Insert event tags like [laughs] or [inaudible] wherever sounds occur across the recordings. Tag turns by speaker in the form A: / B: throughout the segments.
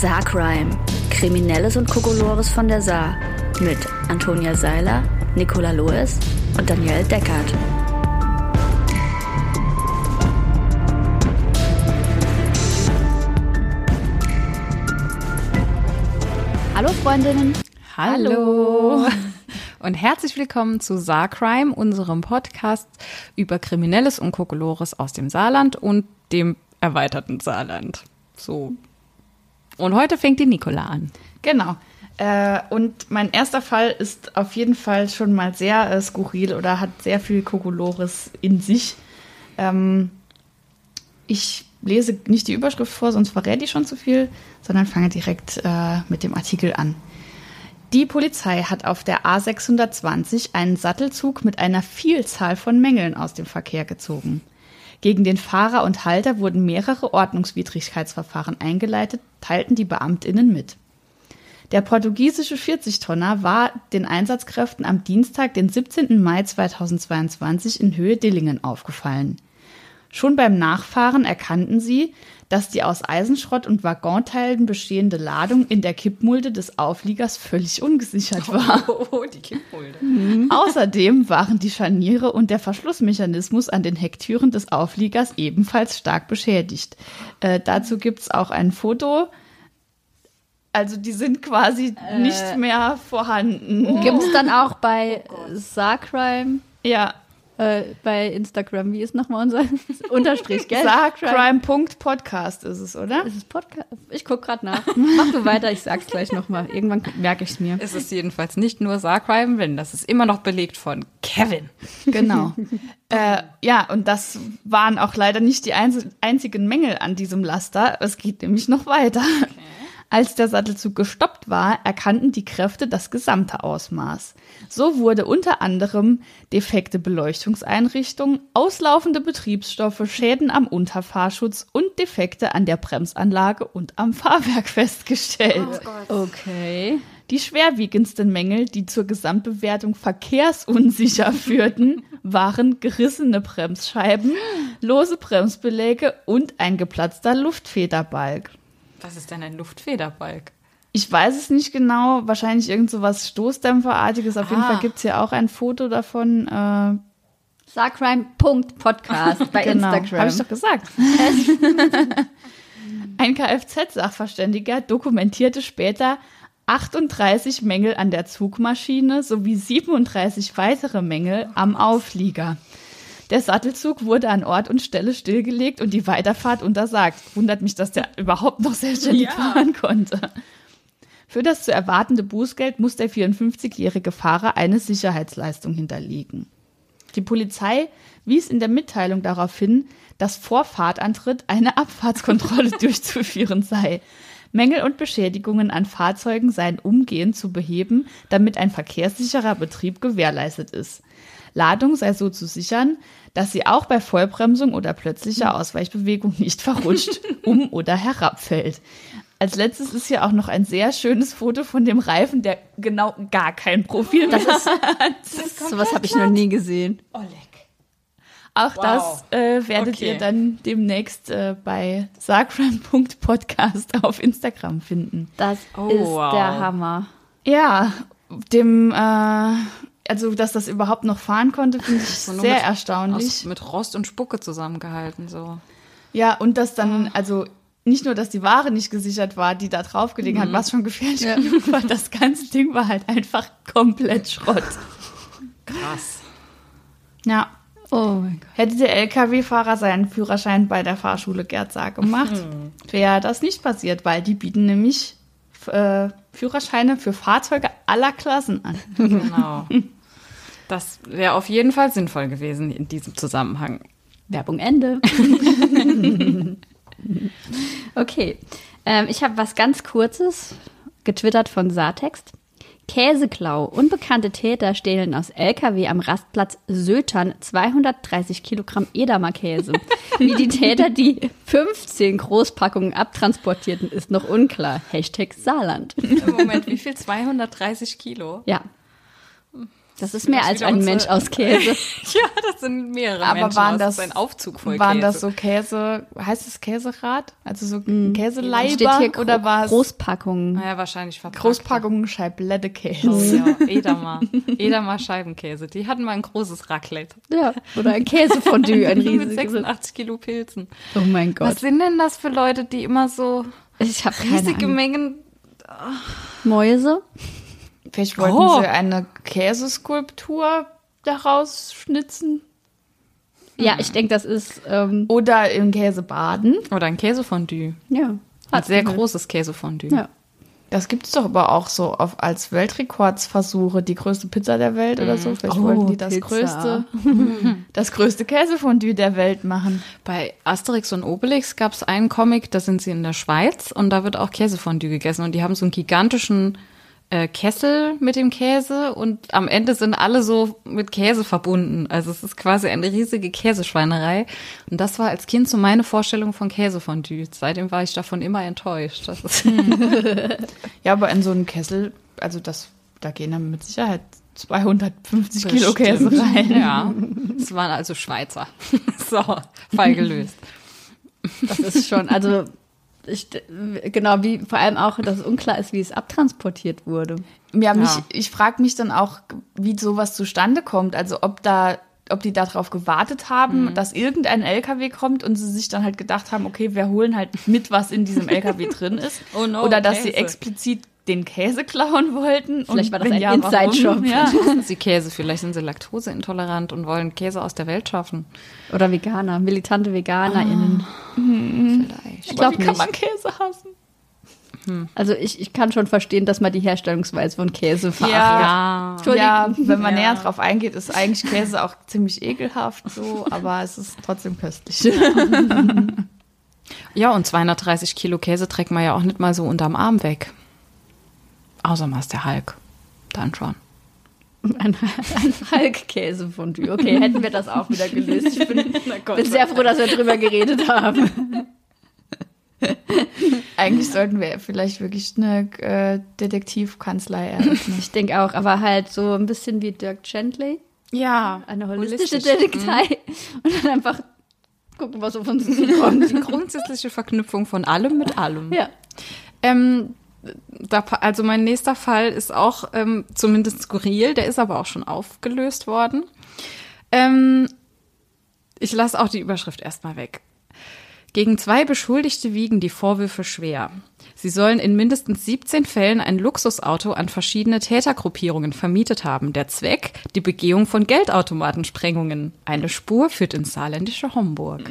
A: Saarcrime. Kriminelles und Kokolores von der Saar. Mit Antonia Seiler, Nicola Loes und Danielle Deckert.
B: Hallo Freundinnen.
C: Hallo. Und herzlich willkommen zu Saarcrime, unserem Podcast über Kriminelles und Kokolores aus dem Saarland und dem erweiterten Saarland. So. Und heute fängt die Nicola an.
D: Genau. Äh, und mein erster Fall ist auf jeden Fall schon mal sehr äh, skurril oder hat sehr viel Kokolores in sich. Ähm, ich lese nicht die Überschrift vor, sonst verrät die schon zu viel, sondern fange direkt äh, mit dem Artikel an. Die Polizei hat auf der A620 einen Sattelzug mit einer Vielzahl von Mängeln aus dem Verkehr gezogen. Gegen den Fahrer und Halter wurden mehrere Ordnungswidrigkeitsverfahren eingeleitet, teilten die Beamtinnen mit. Der portugiesische 40-Tonner war den Einsatzkräften am Dienstag, den 17. Mai 2022 in Höhe Dillingen aufgefallen. Schon beim Nachfahren erkannten sie, dass die aus Eisenschrott und Waggonteilen bestehende Ladung in der Kippmulde des Aufliegers völlig ungesichert war. [laughs]
C: Oh, die Kippmulde.
D: Außerdem waren die Scharniere und der Verschlussmechanismus an den Hecktüren des Aufliegers ebenfalls stark beschädigt. Äh, dazu gibt's auch ein Foto. Also die sind quasi
B: Äh.
D: nicht mehr vorhanden.
B: Gibt es dann auch bei Saarcrime
D: Ja,
B: äh, bei Instagram, wie ist nochmal unser [laughs] Unterstrich, gell?
D: Saarcrime.podcast ist es, oder?
B: Ist es Podcast? Ich guck gerade nach. [laughs] Mach du weiter, ich sag's gleich nochmal. Irgendwann merke ich's mir.
C: Es ist jedenfalls nicht nur Saarcrime, wenn das ist immer noch belegt von Kevin.
D: Genau. äh, ja, und das waren auch leider nicht die einz einzigen Mängel an diesem Laster. Es geht nämlich noch weiter. Als der Sattelzug gestoppt war, erkannten die Kräfte das gesamte Ausmaß. So wurde unter anderem defekte Beleuchtungseinrichtungen, auslaufende Betriebsstoffe, Schäden am Unterfahrschutz und Defekte an der Bremsanlage und am Fahrwerk [laughs] festgestellt.
B: Okay.
D: Die schwerwiegendsten Mängel, die zur Gesamtbewertung verkehrsunsicher [laughs] führten, waren gerissene Bremsscheiben, lose Bremsbeläge und ein geplatzter Luftfederbalg.
C: Was ist denn ein Luftfederbalg?
D: Ich weiß es nicht genau, wahrscheinlich irgend so was Stoßdämpferartiges. Auf jeden
C: Ah.
D: Fall gibt's hier auch ein Foto davon. Äh,
B: Saarcrime.podcast bei
D: genau,
B: Instagram.
D: habe ich doch gesagt. [laughs] Ein Kfz-Sachverständiger dokumentierte später 38 Mängel an der Zugmaschine sowie 37 weitere Mängel am Auflieger. Der Sattelzug wurde an Ort und Stelle stillgelegt und die Weiterfahrt untersagt. Wundert mich, dass der überhaupt noch selbstständig fahren konnte. Für das zu erwartende Bußgeld muss der 54-jährige Fahrer eine Sicherheitsleistung hinterlegen. Die Polizei wies in der Mitteilung darauf hin, dass vor Fahrtantritt eine Abfahrtskontrolle [laughs] durchzuführen sei. Mängel und Beschädigungen an Fahrzeugen seien umgehend zu beheben, damit ein verkehrssicherer Betrieb gewährleistet ist. Ladung sei so zu sichern, dass sie auch bei Vollbremsung oder plötzlicher Ausweichbewegung nicht verrutscht, um [laughs] oder herabfällt. Als letztes ist hier auch noch ein sehr schönes Foto von dem Reifen, der genau gar kein Profil mehr
B: Das ist, sowas habe ich noch nie gesehen.
D: Auch
C: Wow.
D: das äh, werdet
C: Okay.
D: ihr dann demnächst äh, bei sargram.podcast auf Instagram finden.
B: Das
C: Oh,
B: ist
C: wow.
B: der Hammer.
D: Ja, dem, äh, also dass das überhaupt noch fahren konnte, finde ich
C: So
D: sehr
C: mit-
D: erstaunlich.
C: Aus, mit Rost und Spucke zusammengehalten, so.
D: ja, und dass dann, also nicht nur, dass die Ware nicht gesichert war, die da drauf gelegen
C: Mhm.
D: hat, was schon gefährlich genug war, das ganze Ding war halt einfach komplett Schrott.
C: Krass.
D: Ja.
B: Oh mein Gott.
D: Hätte der LKW-Fahrer seinen Führerschein bei der Fahrschule Gerd Saar gemacht, wäre das nicht passiert, weil die bieten nämlich äh, Führerscheine für Fahrzeuge aller Klassen an.
C: Genau. [laughs] Das wäre auf jeden Fall sinnvoll gewesen in diesem Zusammenhang.
B: Werbung Ende. [laughs] okay. Ähm, ich habe was ganz Kurzes getwittert von Saartext. Käseklau. Unbekannte Täter stehlen aus LKW am Rastplatz Sötern 230 Kilogramm Edamer Käse. Wie die Täter die 15 Großpackungen abtransportierten, ist noch unklar. Hashtag Saarland.
C: Moment, wie viel? 230 Kilo?
B: Ja. Das ist mehr als
C: wieder
B: ein Mensch aus Käse. [laughs]
C: ja, das sind mehrere
D: Aber
C: Menschen
D: waren
C: aus.
D: das,
C: ist ein Aufzug voll
D: waren
C: Käse.
D: das so Käse, heißt es Käserad? Also so
B: Steht
D: Käseleiber
B: hier
D: oder war es
B: Großpackungen.
C: Naja, wahrscheinlich verpackt.
D: Großpackungen Scheiblettekäse?
C: Oh, ja. [laughs] Edamer. Edamer Scheibenkäse. Die hatten mal ein großes Raclette.
B: Ja, oder ein Käsefondue, [laughs] ein
C: Mit
B: riesiges.
C: 86 Kilo Pilzen.
B: Oh mein
C: Was
B: Gott.
C: sind denn das für Leute, die immer so
B: Ich habe keine
C: riesige. Mengen
B: Mäuse.
D: Vielleicht wollten
C: Oh.
D: sie eine Käseskulptur daraus schnitzen
B: Ja, ich denke, das ist, ähm,
D: oder im Käse baden.
C: oder ein Käsefondue.
B: ja.
C: Ein sehr
B: halt.
C: großes Käsefondue.
B: Ja.
D: Das gibt es doch aber auch so auf, als Weltrekordsversuche, die größte Pizza der Welt oder so. Vielleicht
B: Oh,
D: wollten die das
B: Pizza.
D: größte, [laughs] das größte Käsefondue der Welt machen.
C: Bei Asterix und Obelix gab es einen Comic, da sind sie in der Schweiz und da wird auch Käsefondue gegessen und die haben so einen gigantischen äh, Kessel mit dem Käse und am Ende sind alle so mit Käse verbunden. Also es ist quasi eine riesige Käseschweinerei und das war als Kind so meine Vorstellung von Käsefondue. Seitdem war ich davon immer enttäuscht. Das ist [laughs]
D: Ja, aber in so einen Kessel, also das, da gehen dann mit Sicherheit 250 Kilo
C: Bestimmt.
D: Käse rein.
C: Ja, es waren also Schweizer. [laughs] so, Fall gelöst.
B: Das ist schon, also ich, genau, wie vor allem auch, dass es unklar ist, wie es abtransportiert wurde.
D: Ja, mich,
C: Ja.
D: ich frage mich dann auch, wie sowas zustande kommt. Also ob da, ob die darauf gewartet haben,
C: Mhm.
D: dass irgendein LKW kommt und sie sich dann halt gedacht haben, okay, wir holen halt mit, was in diesem LKW drin ist. [laughs]
C: Oh no,
D: Oder dass sie
C: Käse.
D: explizit den Käse klauen wollten.
B: Vielleicht war das ein
D: ja?
B: Inside-Job.
D: Ja.
C: Sie Käse? Vielleicht sind sie laktoseintolerant und wollen Käse aus der Welt schaffen.
B: Oder Veganer, militante VeganerInnen.
C: Vielleicht.
B: Ich glaube
D: Wie kann man Käse hassen?
B: Also ich, ich kann schon verstehen, dass man die Herstellungsweise von Käse verachtet.
C: Ja.
D: Ja, wenn man
C: Ja.
D: näher drauf eingeht, ist eigentlich Käse auch ziemlich ekelhaft so, aber es ist trotzdem köstlich.
C: Ja, [laughs] und 230 Kilo Käse trägt man ja auch nicht mal so unterm Arm weg. Außer mal ist der Hulk. Dann schon. [laughs]
B: Ein, ein Hulk-Käsefondue. Okay, hätten wir das auch wieder gelöst. Ich bin, [laughs] bin sehr froh, dass wir drüber geredet haben. [laughs]
D: Eigentlich sollten wir vielleicht wirklich eine äh, Detektivkanzlei eröffnen.
B: Ich denke auch, aber halt so ein bisschen wie Dirk Gently.
C: Ja,
B: Eine holistische
C: Holistisch.
B: Detektei. Und dann einfach gucken, was auf uns zukommt.
C: Die grundsätzliche Verknüpfung von allem mit allem.
B: Ja.
C: Ähm, da, also mein nächster Fall ist auch ähm, zumindest skurril, der ist aber auch schon aufgelöst worden. Ähm, ich lasse auch die Überschrift erstmal weg. Gegen zwei Beschuldigte wiegen die Vorwürfe schwer. Sie sollen in mindestens 17 Fällen ein Luxusauto an verschiedene Tätergruppierungen vermietet haben. Der Zweck? Die Begehung von Geldautomatensprengungen. Eine Spur führt ins saarländische Homburg.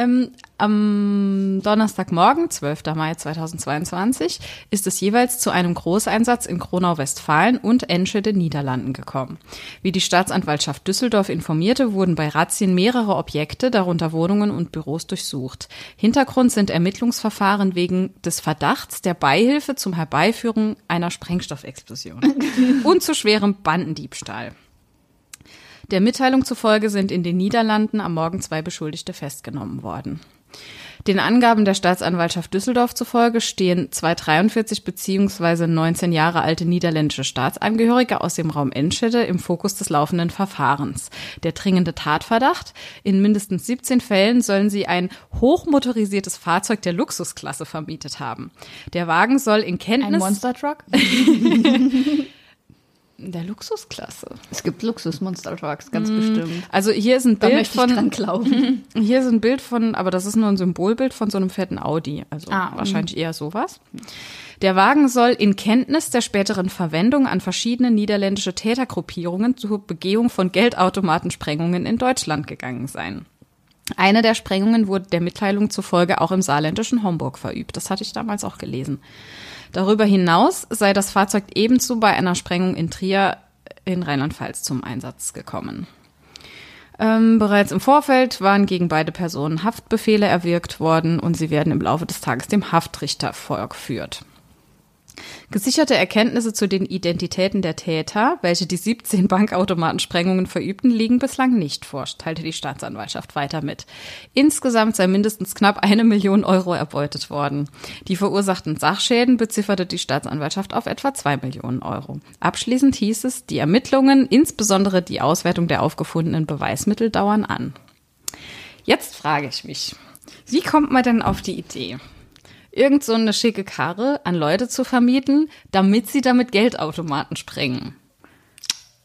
C: Ähm, am Donnerstagmorgen, 12. Mai 2022, ist es jeweils zu einem Großeinsatz in Kronau-Westfalen und Enschede, Niederlanden gekommen. Wie die Staatsanwaltschaft Düsseldorf informierte, wurden bei Razzien mehrere Objekte, darunter Wohnungen und Büros, durchsucht. Hintergrund sind Ermittlungsverfahren wegen des Verdachts der Beihilfe zum Herbeiführen einer Sprengstoffexplosion [laughs] und zu schwerem Bandendiebstahl. Der Mitteilung zufolge sind in den Niederlanden am Morgen zwei Beschuldigte festgenommen worden. Den Angaben der Staatsanwaltschaft Düsseldorf zufolge stehen zwei 43 bzw. 19 Jahre alte niederländische Staatsangehörige aus dem Raum Enschede im Fokus des laufenden Verfahrens. Der dringende Tatverdacht? In mindestens 17 Fällen sollen sie ein hochmotorisiertes Fahrzeug der Luxusklasse vermietet haben. Der Wagen soll in
D: Ein
C: Kenntnis
D: Monster Truck? [laughs] [laughs]
C: der Luxusklasse.
B: Es gibt Luxus-Monster-Trucks, ganz bestimmt.
C: Also hier ist ein
B: Da
C: Bild
B: möchte ich
C: von
B: dran glauben. [laughs]
C: Hier ist ein Bild von, aber das ist nur ein Symbolbild von so einem fetten Audi. Also
D: Ah,
C: wahrscheinlich eher sowas. Der Wagen soll in Kenntnis der späteren Verwendung an verschiedene niederländische Tätergruppierungen zur Begehung von Geldautomatensprengungen in Deutschland gegangen sein. Eine der Sprengungen wurde der Mitteilung zufolge auch im saarländischen Homburg verübt. Das hatte ich damals auch gelesen. Darüber hinaus sei das Fahrzeug ebenso bei einer Sprengung in Trier in Rheinland-Pfalz zum Einsatz gekommen. Ähm, bereits im Vorfeld waren gegen beide Personen Haftbefehle erwirkt worden und sie werden im Laufe des Tages dem Haftrichter vorgeführt. Gesicherte Erkenntnisse zu den Identitäten der Täter, welche die 17 Bankautomatensprengungen verübten, liegen bislang nicht vor, teilte die Staatsanwaltschaft weiter mit. Insgesamt sei mindestens knapp eine Million Euro erbeutet worden. Die verursachten Sachschäden bezifferte die Staatsanwaltschaft auf etwa zwei Millionen Euro. Abschließend hieß es, die Ermittlungen, insbesondere die Auswertung der aufgefundenen Beweismittel, dauern an. Jetzt frage ich mich, wie kommt man denn auf die Idee? Irgend so eine schicke Karre an Leute zu vermieten, damit sie damit Geldautomaten sprengen.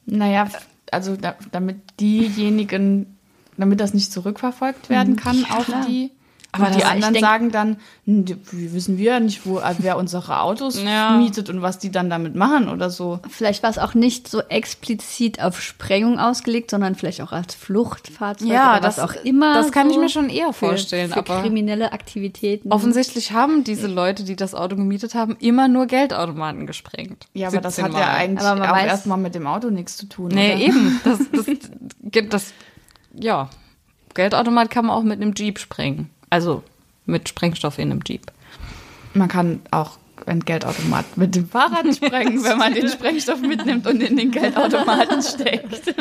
D: Naja, also da, damit diejenigen, damit das nicht zurückverfolgt werden kann auf die. Aber die
B: das- ich
D: anderen
B: denk-
D: sagen dann, wie wissen wir ja nicht, wo, äh, wer unsere Autos [laughs]
C: Ja.
D: mietet und was die dann damit machen oder so.
B: Vielleicht war es auch nicht so explizit auf Sprengung ausgelegt, sondern vielleicht auch als Fluchtfahrzeug
C: Ja,
B: oder
C: das-
B: was auch immer.
C: das kann ich
B: so
C: mir schon eher
B: für-
C: vorstellen,
B: Für
C: aber-
B: kriminelle Aktivitäten.
C: Offensichtlich haben diese Leute, die das Auto gemietet haben, immer nur Geldautomaten gesprengt.
D: Ja, aber das
C: 17
D: hat ja
C: Mal.
D: eigentlich
B: Aber man
D: auch erstmal mit dem Auto nichts zu tun.
C: Nee,
D: oder?
C: eben. [laughs] Das, das, gibt das, ja. Geldautomat kann man auch mit einem Jeep sprengen. Also mit Sprengstoff in einem Jeep.
D: Man kann auch ein Geldautomat mit dem Fahrrad [laughs] sprengen, wenn man den Sprengstoff mitnimmt und in den Geldautomaten steckt.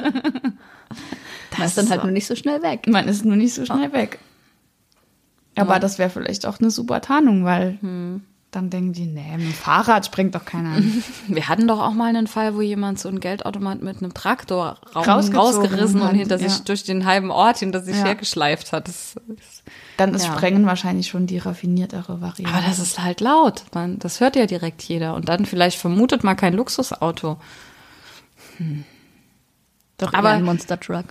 B: Man ist dann halt nur nicht so schnell weg.
D: Man ist nur nicht so schnell weg. Aber das wäre vielleicht auch eine super Tarnung, weil dann denken die, nee, mit dem Fahrrad sprengt doch keiner an. [laughs]
C: Wir hatten doch auch mal einen Fall, wo jemand so einen Geldautomat mit einem Traktor rausgerissen und
D: hat,
C: hinter
D: ja.
C: sich durch den halben Ort hinter sich
D: Ja.
C: hergeschleift hat. Das, ist-
D: Dann ist
C: Ja.
D: Sprengen wahrscheinlich schon die raffiniertere Variante.
C: aber das ist halt laut. Man, das hört ja direkt jeder. Und dann vielleicht vermutet man kein Luxusauto.
B: Doch
C: Aber-
B: ein Monster Truck.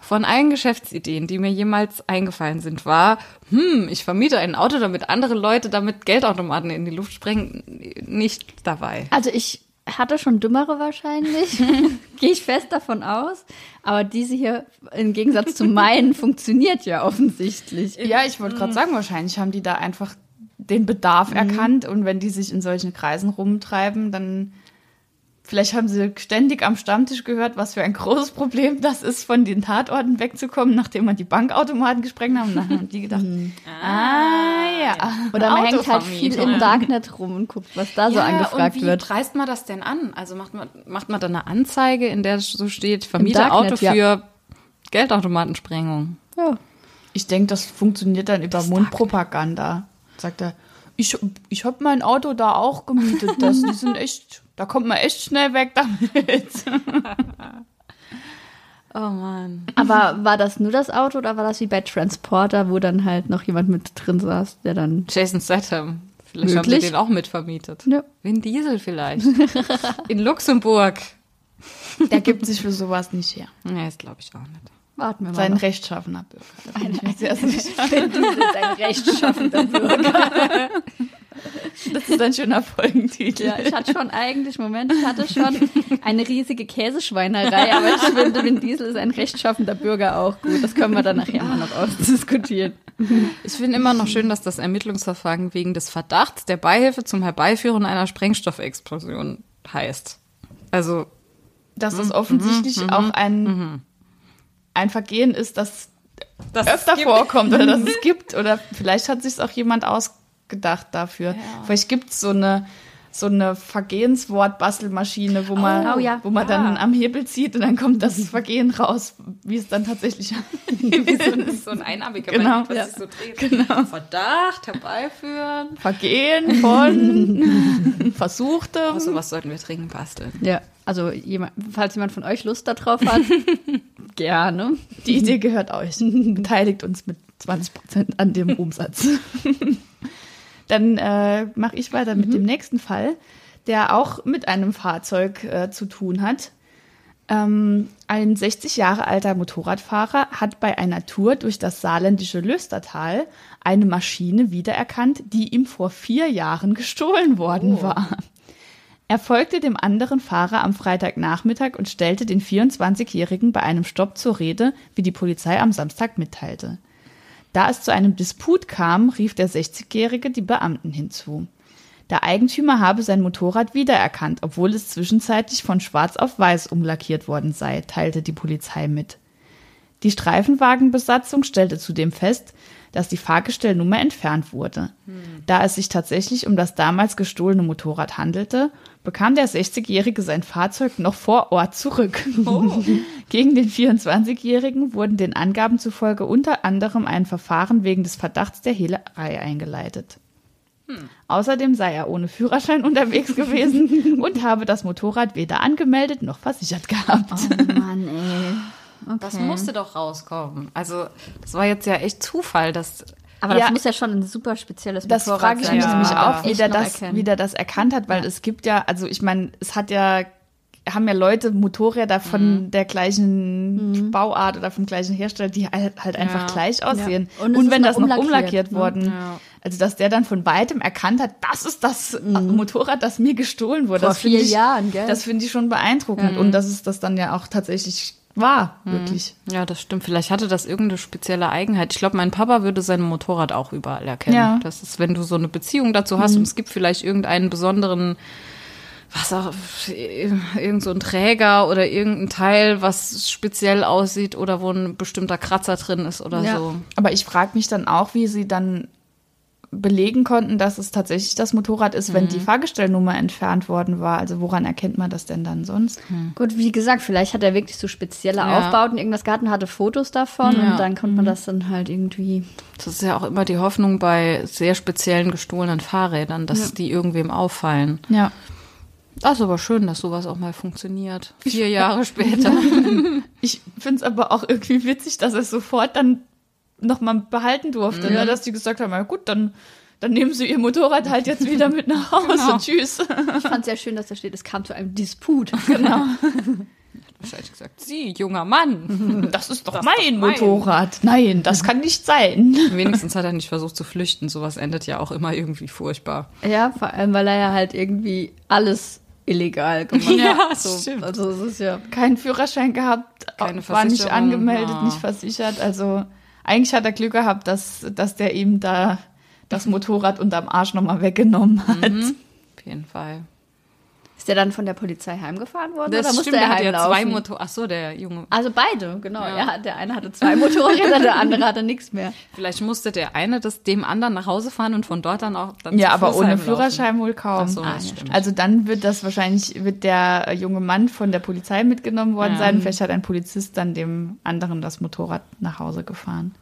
C: Von allen Geschäftsideen, die mir jemals eingefallen sind, war, hm, ich vermiete ein Auto, damit andere Leute damit Geldautomaten in die Luft sprengen, nicht dabei.
B: Also ich hatte schon dümmere wahrscheinlich, [laughs] [laughs] gehe ich fest davon aus. Aber diese hier im Gegensatz zu meinen [laughs] funktioniert ja offensichtlich.
D: ja, ich wollte gerade sagen, wahrscheinlich haben die da einfach den Bedarf erkannt und wenn die sich in solchen Kreisen rumtreiben, dann vielleicht haben sie ständig am Stammtisch gehört, was für ein [laughs] großes Problem das ist, von den Tatorten wegzukommen, nachdem man die Bankautomaten gesprengt haben. Und dann haben die gedacht, [laughs] ah ja.
B: Oder man hängt halt viel im Darknet rum und guckt, was da so angefragt
C: und wie
B: wird.
C: preist man das denn an? Also macht man, macht man da eine Anzeige, in der so steht, vermiete
B: Darknet,
C: Auto
B: ja.
C: für Geldautomatensprengung.
B: Ja.
D: Ich denke, das funktioniert dann über Mundpropaganda. Sagt er, ich, ich habe mein Auto da auch gemietet. Das, die sind echt, da kommt man echt schnell weg damit. [laughs]
C: Oh man.
B: Aber war das nur das Auto oder war das wie bei Transporter, wo dann halt noch jemand mit drin saß, der dann.
C: Jason Statham. Vielleicht haben
B: Möglich.
C: sie den auch mitvermietet.
B: Ja.
C: Vin Diesel vielleicht. [laughs] in Luxemburg.
D: Der gibt sich für sowas nicht her.
C: Nee, das glaube ich auch nicht.
B: Warten wir mal.
D: Sein
B: noch.
D: rechtschaffener Bürger. Da bin ich mir sehr sicher.
B: Ist ein rechtschaffender Bürger. [laughs]
D: Das ist ein schöner Folgentitel.
B: Ja, ich hatte schon eigentlich, Moment, ich hatte schon eine riesige Käseschweinerei, aber ich finde, Vin Diesel ist ein rechtschaffender Bürger auch gut. Das können wir dann nachher mal noch ausdiskutieren.
C: Ich finde immer noch schön, dass das Ermittlungsverfahren wegen des Verdachts der Beihilfe zum Herbeiführen einer Sprengstoffexplosion heißt. Also,
D: Dass das offensichtlich auch ein, ein Vergehen ist, das
C: das
D: öfter vorkommt oder dass es gibt. Oder vielleicht hat sich auch jemand ausgedacht dafür. Vielleicht gibt es so eine, so eine Vergehenswort-Bastelmaschine, wo man,
B: Oh, ja.
D: wo man dann am Hebel zieht und dann kommt das Vergehen raus, wie es dann tatsächlich [laughs] wie so ein
C: so ein einarmiger
D: Genau,
C: was
D: ja.
C: so dreht. Verdacht herbeiführen.
D: Vergehen [laughs] von [laughs] versuchtem.
C: Also was sollten wir dringend basteln?
B: Ja, also jemand, falls jemand von euch Lust darauf hat, gerne.
D: Die Idee gehört euch. Beteiligt uns mit 20 Prozent an dem Umsatz. Dann äh, mache ich weiter mit dem nächsten Fall, der auch mit einem Fahrzeug äh, zu tun hat. Ähm, ein 60 Jahre alter Motorradfahrer hat bei einer Tour durch das saarländische Löstertal eine Maschine wiedererkannt, die ihm vor vier Jahren gestohlen worden war. Er folgte dem anderen Fahrer am Freitagnachmittag und stellte den 24-Jährigen bei einem Stopp zur Rede, wie die Polizei am Samstag mitteilte. Da es zu einem Disput kam, rief der 60-Jährige die Beamten hinzu. Der Eigentümer habe sein Motorrad wiedererkannt, obwohl es zwischenzeitlich von schwarz auf weiß umlackiert worden sei, teilte die Polizei mit. Die Streifenwagenbesatzung stellte zudem fest, dass die Fahrgestellnummer entfernt wurde. Da es sich tatsächlich um das damals gestohlene Motorrad handelte, bekam der 60-Jährige sein Fahrzeug noch vor Ort zurück. [laughs] Gegen den 24-Jährigen wurden den Angaben zufolge unter anderem ein Verfahren wegen des Verdachts der Hehlerei eingeleitet. Außerdem sei er ohne Führerschein unterwegs gewesen [laughs] und habe das Motorrad weder angemeldet noch versichert gehabt.
B: Oh Mann, ey. Okay.
C: Das musste doch rauskommen. Also, das war jetzt ja echt Zufall, dass.
B: Aber das
D: Ja.
B: muss ja schon ein super spezielles
D: Das
B: Motorrad
D: frage ich
B: sein,
D: mich
B: dass
D: nämlich auch, wie der, das, wie der das erkannt hat, weil es gibt ja, also ich meine, es hat ja, haben ja Leute Motorräder von der gleichen Bauart oder vom gleichen Hersteller, die halt, halt einfach
C: Ja.
D: gleich aussehen.
B: Und
D: Und, wenn das noch
B: umlackiert,
D: umlackiert
B: ne?
D: worden,
C: Ja.
D: also dass der dann von weitem erkannt hat, das ist das äh, Motorrad, das mir gestohlen wurde.
B: Vor
D: das
B: vier
D: ich,
B: Jahren, gell?
D: Das finde ich schon beeindruckend und dass es das dann ja auch tatsächlich war, wirklich.
C: Ja, das stimmt. Vielleicht hatte das irgendeine spezielle Eigenheit. Ich glaube, mein Papa würde sein Motorrad auch überall erkennen.
D: Ja.
C: Das ist, wenn du so eine Beziehung dazu hast und es gibt vielleicht irgendeinen besonderen, was auch, irgend so ein Träger oder irgendein Teil, was speziell aussieht oder wo ein bestimmter Kratzer drin ist oder
B: Ja.
C: so.
D: Aber ich frage mich dann auch, wie sie dann belegen konnten, dass es tatsächlich das Motorrad ist, wenn die Fahrgestellnummer entfernt worden war. Also woran erkennt man das denn dann sonst?
B: Gut, wie gesagt, vielleicht hat er wirklich so spezielle
C: Ja.
B: Aufbauten, irgendwas gehabt und hatte Fotos davon
C: Ja.
B: und dann konnte man das dann halt irgendwie.
C: Das ist ja auch immer die Hoffnung bei sehr speziellen gestohlenen Fahrrädern, dass die irgendwem auffallen.
D: Ja.
C: Das ist aber schön, dass sowas auch mal funktioniert. Vier [laughs] Jahre später.
D: Ich finde es aber auch irgendwie witzig, dass er es sofort dann nochmal behalten durfte. Ne? Dass die gesagt haben, na gut, dann, dann nehmen sie ihr Motorrad halt jetzt wieder mit nach Hause. [laughs] Tschüss.
B: Ich fand es sehr schön, dass da steht, es kam zu einem Disput. [laughs]
D: Genau. [laughs]
C: Wahrscheinlich gesagt, Sie, junger Mann.
D: Das ist doch
C: Das ist
D: mein
C: doch mein.
D: Motorrad. Nein, das kann nicht sein.
C: Wenigstens hat er nicht versucht zu flüchten. Sowas endet ja auch immer irgendwie furchtbar.
B: Ja, vor allem, weil er ja halt irgendwie alles illegal gemacht hat.
C: Ja,
B: so,
C: stimmt.
B: Also es ist ja.
D: Keinen Führerschein gehabt,
C: Keine
D: war nicht angemeldet,
C: ja.
D: nicht versichert. Also eigentlich hat er Glück gehabt, dass, dass der ihm da das Motorrad unterm Arsch nochmal weggenommen hat.
C: Auf jeden Fall.
B: Ist der dann von der Polizei heimgefahren worden oder
C: Das
B: musste
C: stimmt,
B: er
C: der hat ja zwei Motor. Ach so, der Junge.
B: also beide, genau.
C: Ja.
B: Ja. der eine hatte zwei Motorräder, [laughs] der andere hatte nichts mehr.
C: Vielleicht musste der eine das dem anderen nach Hause fahren und von dort dann auch dann
D: Ja,
C: zu
D: aber
C: Fuß
D: ohne
C: heimlaufen.
D: Führerschein wohl kaum.
C: Ach so,
B: Ah,
C: das
B: ja,
C: stimmt.
D: Also dann wird das wahrscheinlich, wird der junge Mann von der Polizei mitgenommen worden
C: Ja.
D: sein. Vielleicht hat ein Polizist dann dem anderen das Motorrad nach Hause gefahren.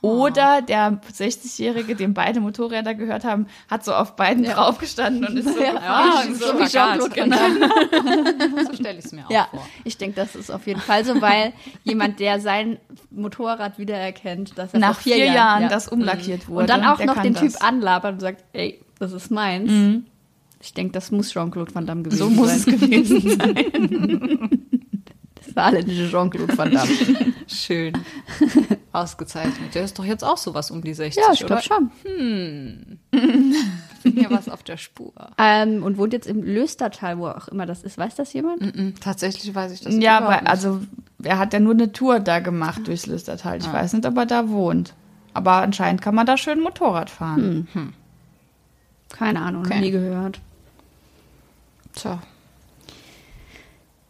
D: Oder der 60-Jährige, dem beide Motorräder gehört haben, hat so auf beiden draufgestanden und ist so [laughs]
B: Ja,
D: gefahren.
B: so
D: so
B: wie Jean-Claude
C: genau. [laughs] so stelle ich es mir auch
B: Ja,
C: vor.
B: ich denke, das ist auf jeden Fall so, weil jemand, der sein Motorrad wiedererkennt, dass er
D: Nach vier,
B: vier,
D: Jahren
B: ja.
D: das umlackiert wurde.
B: und dann auch noch den
D: das.
B: Typ anlabert und sagt, ey, das ist meins.
C: Mhm.
B: Ich denke, das muss Jean-Claude Van Damme gewesen
D: So muss
B: sein.
D: es gewesen [laughs] sein.
B: Das saarländische Jean-Claude Van Damme. [laughs]
C: Schön. Ausgezeichnet. Der ist doch jetzt auch sowas um die 60,
B: ja, ich glaube schon.
C: Bin hier was auf der Spur. [laughs]
B: Ähm, und wohnt jetzt im Löstertal, wo auch immer das ist. Weiß das jemand?
C: Mhm, Tatsächlich weiß ich das
D: Ja,
C: überhaupt
D: aber
C: nicht.
D: also er hat ja nur eine Tour da gemacht durchs Lüstertal. Ich weiß nicht, ob er da wohnt. Aber anscheinend kann man da schön Motorrad fahren.
B: Keine Ahnung, noch
C: Okay.
B: nie gehört.
C: Tja.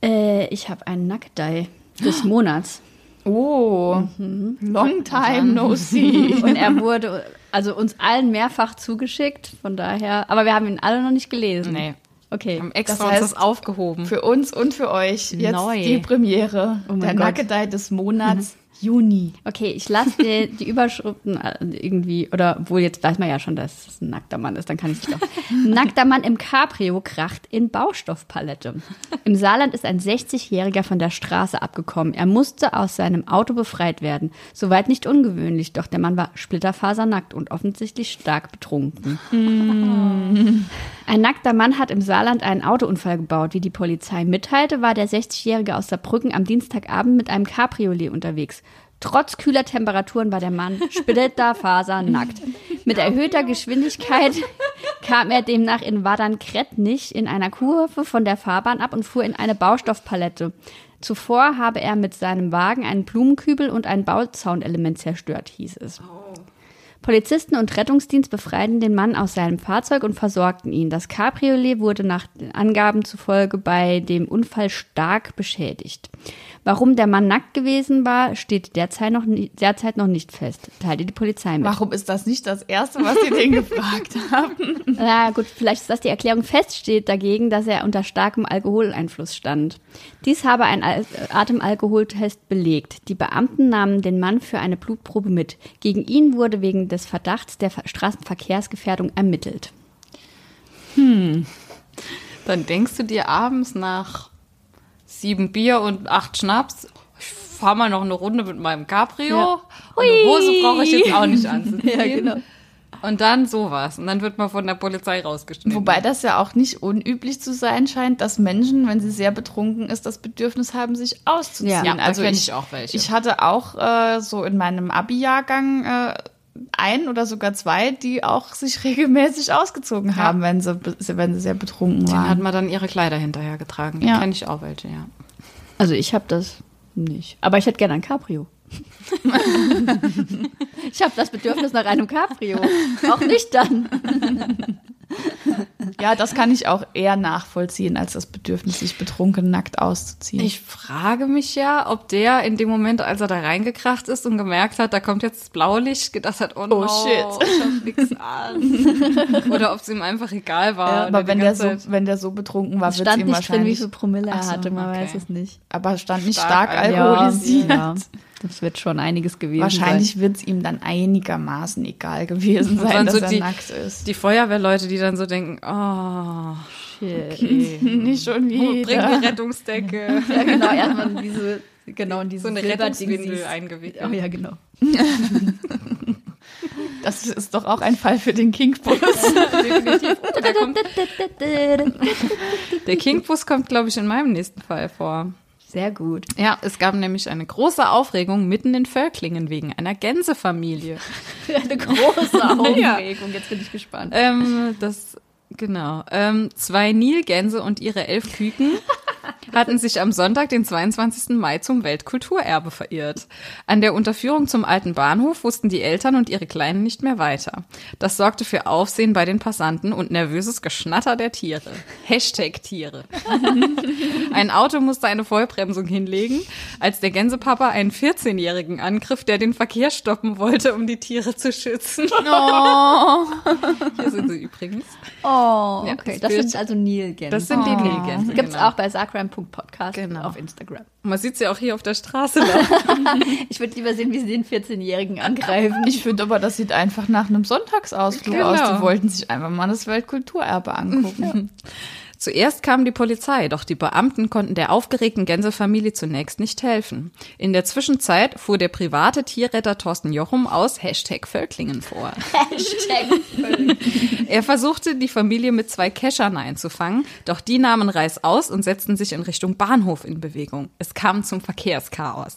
B: Äh, ich habe einen Nacktei des [gasps] Monats.
D: Oh, long time no see. [laughs]
B: Und er [laughs] wurde also uns allen mehrfach zugeschickt, von daher. Aber wir haben ihn alle noch nicht gelesen.
C: Nee.
B: Okay.
C: Wir haben extra
D: Das
C: uns
D: heißt,
C: das aufgehoben.
D: Für uns und für euch jetzt
C: Neu.
D: die Premiere.
B: Oh
D: der. Nackedei des Monats [laughs] Juni.
B: Okay, ich lasse dir [laughs] die Überschriften äh, irgendwie, oder wohl jetzt weiß man ja schon, dass es ein nackter Mann ist, dann kann ich es doch. [laughs] nackter Mann im Cabrio kracht in Baustoffpalette. Im Saarland ist ein 60-Jähriger von der Straße abgekommen. Er musste aus seinem Auto befreit werden. Soweit nicht ungewöhnlich, doch der Mann war splitterfasernackt und offensichtlich stark betrunken. Ein nackter Mann hat im Saarland einen Autounfall gebaut. Wie die Polizei mitteilte, war der 60-Jährige aus Saarbrücken am Dienstagabend mit einem Cabriolet unterwegs. Trotz kühler Temperaturen war der Mann splitterfasernackt. Mit erhöhter Geschwindigkeit kam er demnach in Wadern-Kretnich in einer Kurve von der Fahrbahn ab und fuhr in eine Baustoffpalette. Zuvor habe er mit seinem Wagen einen Blumenkübel und ein Bauzaunelement zerstört, hieß es. Polizisten und Rettungsdienst befreiten den Mann aus seinem Fahrzeug und versorgten ihn. Das Cabriolet wurde nach Angaben zufolge bei dem Unfall stark beschädigt. Warum der Mann nackt gewesen war, steht derzeit noch, derzeit noch nicht fest, teilte die Polizei mit.
D: Warum ist das nicht das Erste, was Sie den [laughs] gefragt haben?
B: Na gut, vielleicht ist das die Erklärung. Fest steht dagegen, dass er unter starkem Alkoholeinfluss stand. Dies habe ein Al Atemalkoholtest belegt. Die Beamten nahmen den Mann für eine Blutprobe mit. Gegen ihn wurde wegen des Verdachts der Ver Straßenverkehrsgefährdung ermittelt.
C: Dann denkst du dir abends nach sieben Bier und acht Schnaps, ich fahr mal noch eine Runde mit meinem Cabrio.
B: Ja.
C: Und eine Hose brauche ich jetzt auch nicht anzuziehen. [laughs]
B: Ja, genau.
C: Und dann sowas. Und dann wird man von der Polizei rausgeschnitten.
D: Wobei das ja auch nicht unüblich zu sein scheint, dass Menschen, wenn sie sehr betrunken ist, das Bedürfnis haben, sich auszuziehen.
B: Ja,
D: also ich,
C: ich auch welche.
D: Ich hatte auch äh, so in meinem Abi-Jahrgang äh, ein oder sogar zwei, die auch sich [laughs] regelmäßig ausgezogen haben, wenn sie, wenn sie sehr betrunken
C: Den hat
D: waren.
C: man dann ihre Kleider hinterhergetragen.
D: Ja.
C: Ja. Kenne ich auch welche, ja.
B: Also ich habe das nicht. Aber ich hätte gerne ein Cabrio. [laughs] ich habe das Bedürfnis nach einem Cabrio. Auch nicht dann. [laughs]
D: Ja, das kann ich auch eher nachvollziehen, als das Bedürfnis, sich betrunken nackt auszuziehen.
C: Ich frage mich ja, ob der in dem Moment, als er da reingekracht ist und gemerkt hat, da kommt jetzt das blaue Licht, gedacht hat, oh, no,
D: shit.
C: ich hab nix an. [laughs] Oder ob es ihm einfach egal war.
D: ja, aber
C: er
D: wenn der, so, wenn der so betrunken war,
B: Es
D: wird
B: stand
D: ihm
B: nicht drin, wie
D: wahrscheinlich...
B: viel Promille er
D: so,
B: hatte, man
C: okay.
B: weiß es nicht.
D: Aber stand nicht
C: Stark
D: stark,
C: alkoholisiert.
D: alkoholisiert.
B: Ja, das wird schon einiges gewesen
D: Wahrscheinlich wird es ihm dann einigermaßen egal gewesen [laughs] sein, dass
C: so
D: er
C: die-
D: nackt ist.
C: die Feuerwehrleute, die dann so denken, oh.
B: Shit.
C: okay. [laughs]
D: Nicht schon
C: Oh, bring
D: wieder.
C: die Rettungsdecke. [laughs]
B: Ja, genau, erstmal diese, genau, in diese
C: So eine. Rettungswindel eingewickelt.
B: Oh ja, genau.
D: Das ist doch auch ein Fall für den
C: kommt, der Kingbus kommt, glaube ich, in meinem nächsten Fall vor.
B: Sehr gut.
C: Ja, es gab nämlich eine große Aufregung mitten in Völklingen wegen einer Gänsefamilie. [laughs]
B: Eine große [laughs] Aufregung. Jetzt bin ich gespannt.
C: ähm, das, genau. Ähm, zwei Nilgänse und ihre elf Küken [laughs] hatten sich am Sonntag, den 22. Mai, zum Weltkulturerbe verirrt. An der Unterführung zum alten Bahnhof wussten die Eltern und ihre Kleinen nicht mehr weiter. Das sorgte für Aufsehen bei den Passanten und nervöses Geschnatter der Tiere. Hashtag Tiere. [laughs] Ein Auto musste eine Vollbremsung hinlegen, als der Gänsepapa einen 14-Jährigen angriff, der den Verkehr stoppen wollte, um die Tiere zu schützen. [laughs] Hier sind sie übrigens.
B: Oh,
C: Ja,
B: okay.
C: das
B: Das,
C: Bild-
B: sind also Nilgänse.
C: Das sind die Nilgänse,
B: Gibt's
C: genau.
B: auch bei Sakrime.podcast
C: Genau.
B: auf Instagram.
C: Man sieht sie auch hier auf der Straße. [laughs]
B: Ich würde lieber sehen, wie sie den 14-Jährigen [laughs] angreifen.
D: Ich finde aber, das sieht einfach nach einem Sonntagsausflug
C: Genau.
D: aus. Die wollten sich einfach mal das Weltkulturerbe angucken.
C: Zuerst kam die Polizei, doch die Beamten konnten der aufgeregten Gänsefamilie zunächst nicht helfen. In der Zwischenzeit fuhr der private Tierretter Thorsten Jochum aus Hashtag Völklingen vor. [laughs] Er versuchte, die Familie mit zwei Keschern einzufangen, doch die nahmen Reis aus und setzten sich in Richtung Bahnhof in Bewegung. Es kam zum Verkehrschaos.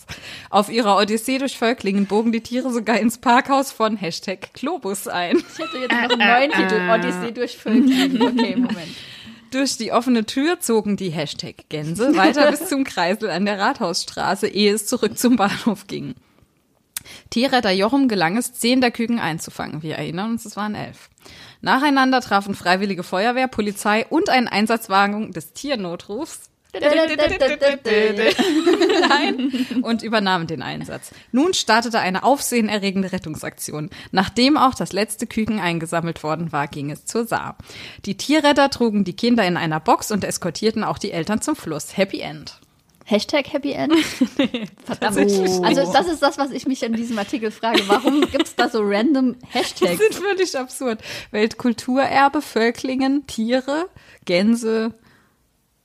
C: Auf ihrer Odyssee durch Völklingen bogen die Tiere sogar ins Parkhaus von Hashtag Globus ein.
B: Ich hätte jetzt noch einen neuen Titel. Odyssee durch Völklingen. Okay, Moment.
C: Durch die offene Tür zogen die Hashtag Gänse weiter bis zum Kreisel an der Rathausstraße, ehe es zurück zum Bahnhof ging. Tierretter Jochum gelang es, zehn der Küken einzufangen. Wir erinnern uns, es waren elf. Nacheinander trafen Freiwillige Feuerwehr, Polizei und ein Einsatzwagen des Tiernotrufs ein und übernahmen den Einsatz. Nun startete eine aufsehenerregende Rettungsaktion. Nachdem auch das letzte Küken eingesammelt worden war, ging es zur Saar. Die Tierretter trugen die Kinder in einer Box und eskortierten auch die Eltern zum Fluss. Happy End.
B: Hashtag Happy End? [laughs] Verdammt.
C: tatsächlich
B: Also das ist das, was ich mich in diesem Artikel frage. Warum gibt's da so random
C: Das
B: Hashtags?
C: sind völlig absurd. Weltkulturerbe, Völklingen, Tiere, Gänse.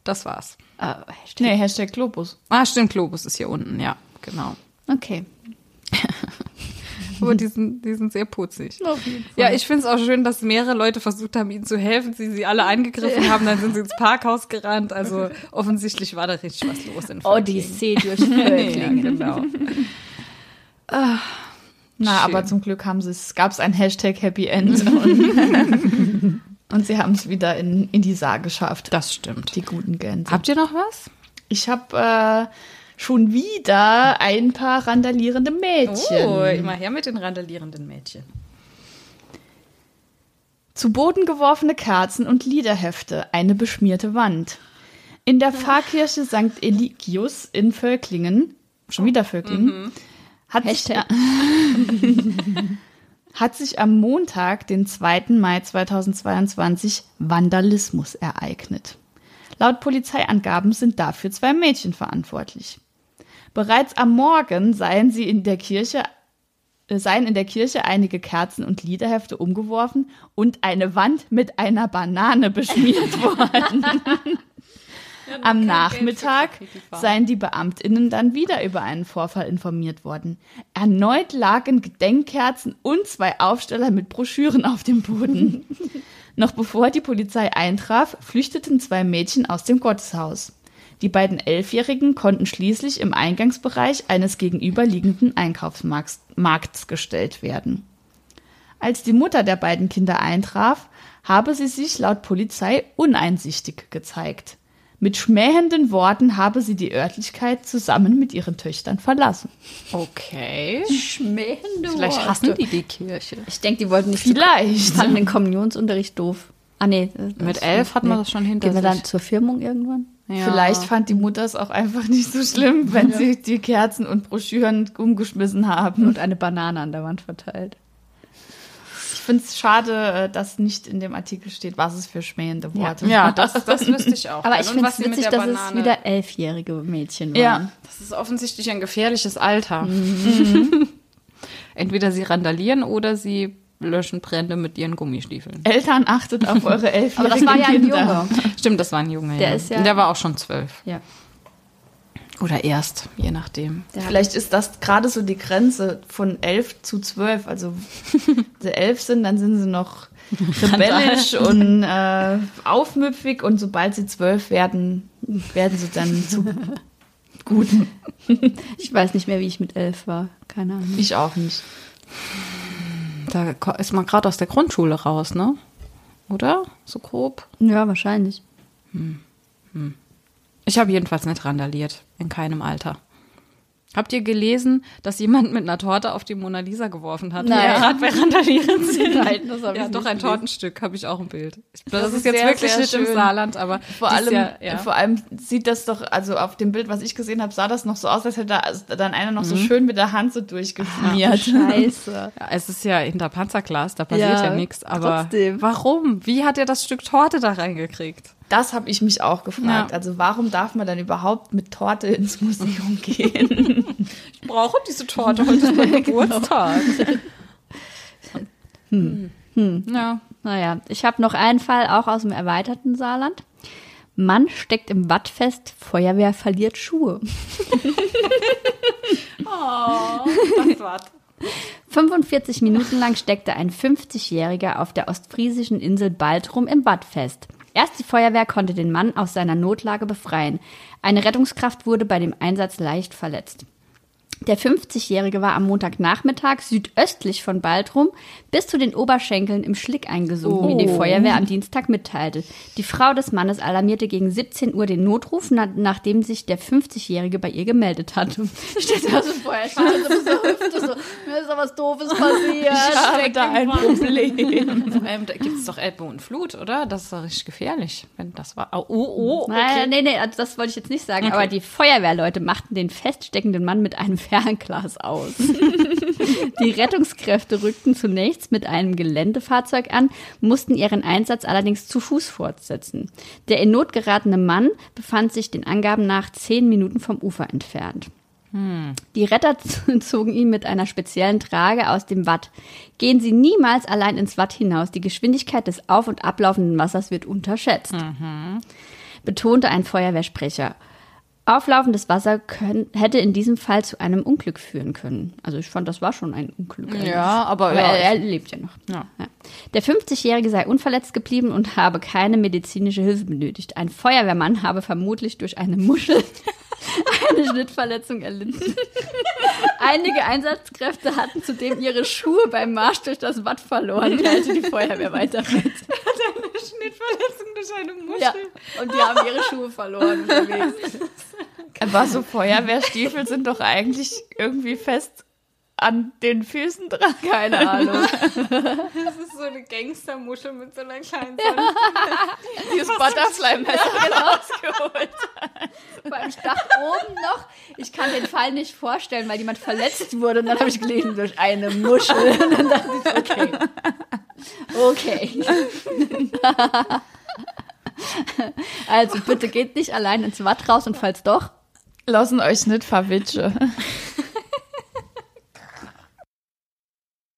C: Das war's.
B: Ah, Hashtag.
D: nee, Hashtag Globus.
C: Ah, stimmt, Globus ist hier unten, ja, genau.
B: Okay. [laughs]
C: Aber die sind, die sind sehr putzig. Ja, ich finde es auch schön, dass mehrere Leute versucht haben, ihnen zu helfen, sie sie alle angegriffen haben, dann sind sie ins Parkhaus gerannt. Also offensichtlich war da richtig was los in.
B: Odyssee durch [laughs]
C: Ja,
B: Völklingen.
C: genau.
D: Na,
C: Schön.
D: aber zum Glück haben sie es, gab es ein Hashtag Happy End [laughs] und, sie haben es wieder in, in die Saar geschafft,
C: Das stimmt.
D: die guten Gänse.
C: Habt ihr noch was?
D: Ich habe äh, schon wieder ein paar randalierende Mädchen.
C: Oh, immer her mit den randalierenden Mädchen.
D: Zu Boden geworfene Kerzen und Liederhefte, eine beschmierte Wand. In der Pfarrkirche St. Eligius in Völklingen, schon wieder Völklingen, hat, sich. [laughs] hat sich am Montag, den 2. Mai 2022, Vandalismus ereignet. Laut Polizeiangaben sind dafür zwei Mädchen verantwortlich. Bereits am Morgen seien sie in der Kirche äh, seien in der Kirche einige Kerzen und Liederhefte umgeworfen und eine Wand mit einer Banane beschmiert [laughs] worden. Am Nachmittag seien die Beamtinnen dann wieder über einen Vorfall informiert worden. Erneut lagen Gedenkkerzen und zwei Aufsteller mit Broschüren auf dem Boden. [laughs] Noch bevor die Polizei eintraf, flüchteten zwei Mädchen aus dem Gotteshaus. Die beiden Elfjährigen konnten schließlich im Eingangsbereich eines gegenüberliegenden Einkaufsmarkts Markts gestellt werden. Als die Mutter der beiden Kinder eintraf, habe sie sich laut Polizei uneinsichtig gezeigt. Mit schmähenden Worten habe sie die Örtlichkeit zusammen mit ihren Töchtern verlassen.
C: Okay.
B: Schmähende
C: Vielleicht hassen die die Kirche.
B: Ich denke, die wollten nicht
D: Vielleicht.
B: Zu, fanden den Kommunionsunterricht doof. Ah, nee.
C: Mit elf hat man das schon hinter
B: Gehen wir
C: sich.
B: dann zur Firmung irgendwann?
C: Ja.
D: Vielleicht fand die Mutter es auch einfach nicht so schlimm, wenn sie die Kerzen und Broschüren umgeschmissen haben.
B: Und eine Banane an der Wand verteilt.
D: Ich finde es schade, äh, dass nicht in dem Artikel steht, was es für schmähende Worte
C: Ja, das, [laughs] das wüsste ich auch.
B: Aber ich finde es witzig, dass es
C: Banane-
B: wieder elfjährige Mädchen waren.
D: Ja.
C: Das ist offensichtlich ein gefährliches Alter.
B: Mhm. [laughs]
C: Entweder sie randalieren oder sie löschen Brände mit ihren Gummistiefeln.
D: Eltern achtet auf [laughs] eure elfjährigen
B: Aber das war ja ein. Junge.
C: Stimmt, das war ein Junge.
B: Der
C: ja.
B: ist ja-
C: Und der war auch schon zwölf.
B: Ja.
C: Oder erst, je nachdem.
B: Hat-
D: Vielleicht ist das gerade so die Grenze von elf zu zwölf. Also, sie elf sind, dann sind sie noch [laughs] rebellisch und äh, aufmüpfig und sobald sie zwölf werden, werden sie dann zu guten. [laughs]
B: Ich weiß nicht mehr, wie ich mit elf war. Keine Ahnung.
D: Ich auch nicht.
C: Da ist man gerade aus der Grundschule raus, ne? Oder? So grob.
B: Ja, wahrscheinlich.
C: Ich habe jedenfalls nicht randaliert. In keinem Alter. Habt ihr gelesen, dass jemand mit einer Torte auf die Mona Lisa geworfen hat?
B: Nein.
C: Ja, gerade bei Randalieren [laughs] sind.
B: Nein, das hab ich
C: ja, doch ein
B: gelesen.
C: Tortenstück, habe ich auch ein Bild. Das,
D: Das
C: ist
D: ist
C: jetzt
D: sehr,
C: wirklich
D: sehr
C: nicht im. Saarland, aber
D: Vor allem,
C: Jahr, ja.
D: vor allem sieht das doch, also auf dem Bild, was ich gesehen habe, sah das noch so aus, als hätte da dann einer noch so schön mit der Hand so durchgefmiert. [laughs]
B: Scheiße.
C: Ja, es ist ja hinter Panzerglas, da passiert ja,
B: Ja,
C: nichts. Aber
B: trotzdem.
C: warum? Wie hat er das Stück Torte da reingekriegt?
D: Das habe ich mich auch gefragt.
C: Ja.
D: Also warum darf man dann überhaupt mit Torte ins Museum [laughs] gehen?
C: Ich brauche diese Torte, heute ist mein [laughs] Geburtstag. hm. Ja.
B: Naja, ich habe noch einen Fall auch aus dem erweiterten Saarland. Mann steckt im Watt fest, Feuerwehr verliert Schuhe. [laughs]
C: Das war's.
B: 45 Minuten lang steckte ein 50-Jähriger auf der ostfriesischen Insel Baltrum im Watt fest. Erst die Feuerwehr konnte den Mann aus seiner Notlage befreien. Eine Rettungskraft wurde bei dem Einsatz leicht verletzt. Der 50-Jährige war am Montagnachmittag südöstlich von Baltrum bis zu den Oberschenkeln im Schlick eingesunken, wie die Feuerwehr am Dienstag mitteilte. Die Frau des Mannes alarmierte gegen 17 Uhr den Notruf, na nachdem sich der 50-Jährige bei ihr gemeldet hatte. [laughs] Steht da so vorher, steht da so, so, so, mir ist da was Doofes passiert.
D: Ich habe da ein Problem.
C: Vor allem, da gibt es doch Ebbe und Flut, oder? Das ist doch richtig gefährlich, wenn das war. Oh, oh, okay.
B: Nein, nee, nee, also das wollte ich jetzt nicht sagen, aber die Feuerwehrleute machten den feststeckenden Mann mit einem Fernglas aus. [laughs] die Rettungskräfte rückten zunächst mit einem Geländefahrzeug an, mussten ihren Einsatz allerdings zu Fuß fortsetzen. Der in Not geratene Mann befand sich den Angaben nach zehn Minuten vom Ufer entfernt. Die Retter [laughs] zogen ihn mit einer speziellen Trage aus dem Watt. Gehen Sie niemals allein ins Watt hinaus. Die Geschwindigkeit des auf- und ablaufenden Wassers wird unterschätzt, betonte ein Feuerwehrsprecher. Auflaufendes Wasser können, hätte in diesem Fall zu einem Unglück führen können. Also ich fand, das war schon ein Unglück. eigentlich.
C: Ja, aber,
B: Aber
C: ja,
B: er, er lebt ja noch.
C: Ja.
B: Ja. Der 50-Jährige sei unverletzt geblieben und habe keine medizinische Hilfe benötigt. Ein Feuerwehrmann habe vermutlich durch eine Muschel [laughs] eine Schnittverletzung erlitten. [laughs] Einige Einsatzkräfte hatten zudem ihre Schuhe beim Marsch durch das Watt verloren, teilte die Feuerwehr weiter mit. [laughs]
C: Schnittverletzung durch eine Muschel.
B: Ja, und die haben ihre Schuhe verloren.
D: Aber [laughs] so Feuerwehrstiefel sind doch eigentlich irgendwie fest an den Füßen dran?
B: Keine Ahnung.
C: Das ist so eine Gangstermuschel mit so einer kleinen Sonne. [laughs]
D: Dieses Butterfly-Messer rausgeholt.
B: Beim Stach oben noch. Ich kann den Fall nicht vorstellen, weil jemand verletzt wurde. Und dann habe ich gelesen, durch eine Muschel. [laughs] Und dann dachte ich, okay. Okay. [laughs] Also bitte geht nicht allein ins Watt raus und falls doch,
D: Lassen euch nicht verwitschen. [laughs]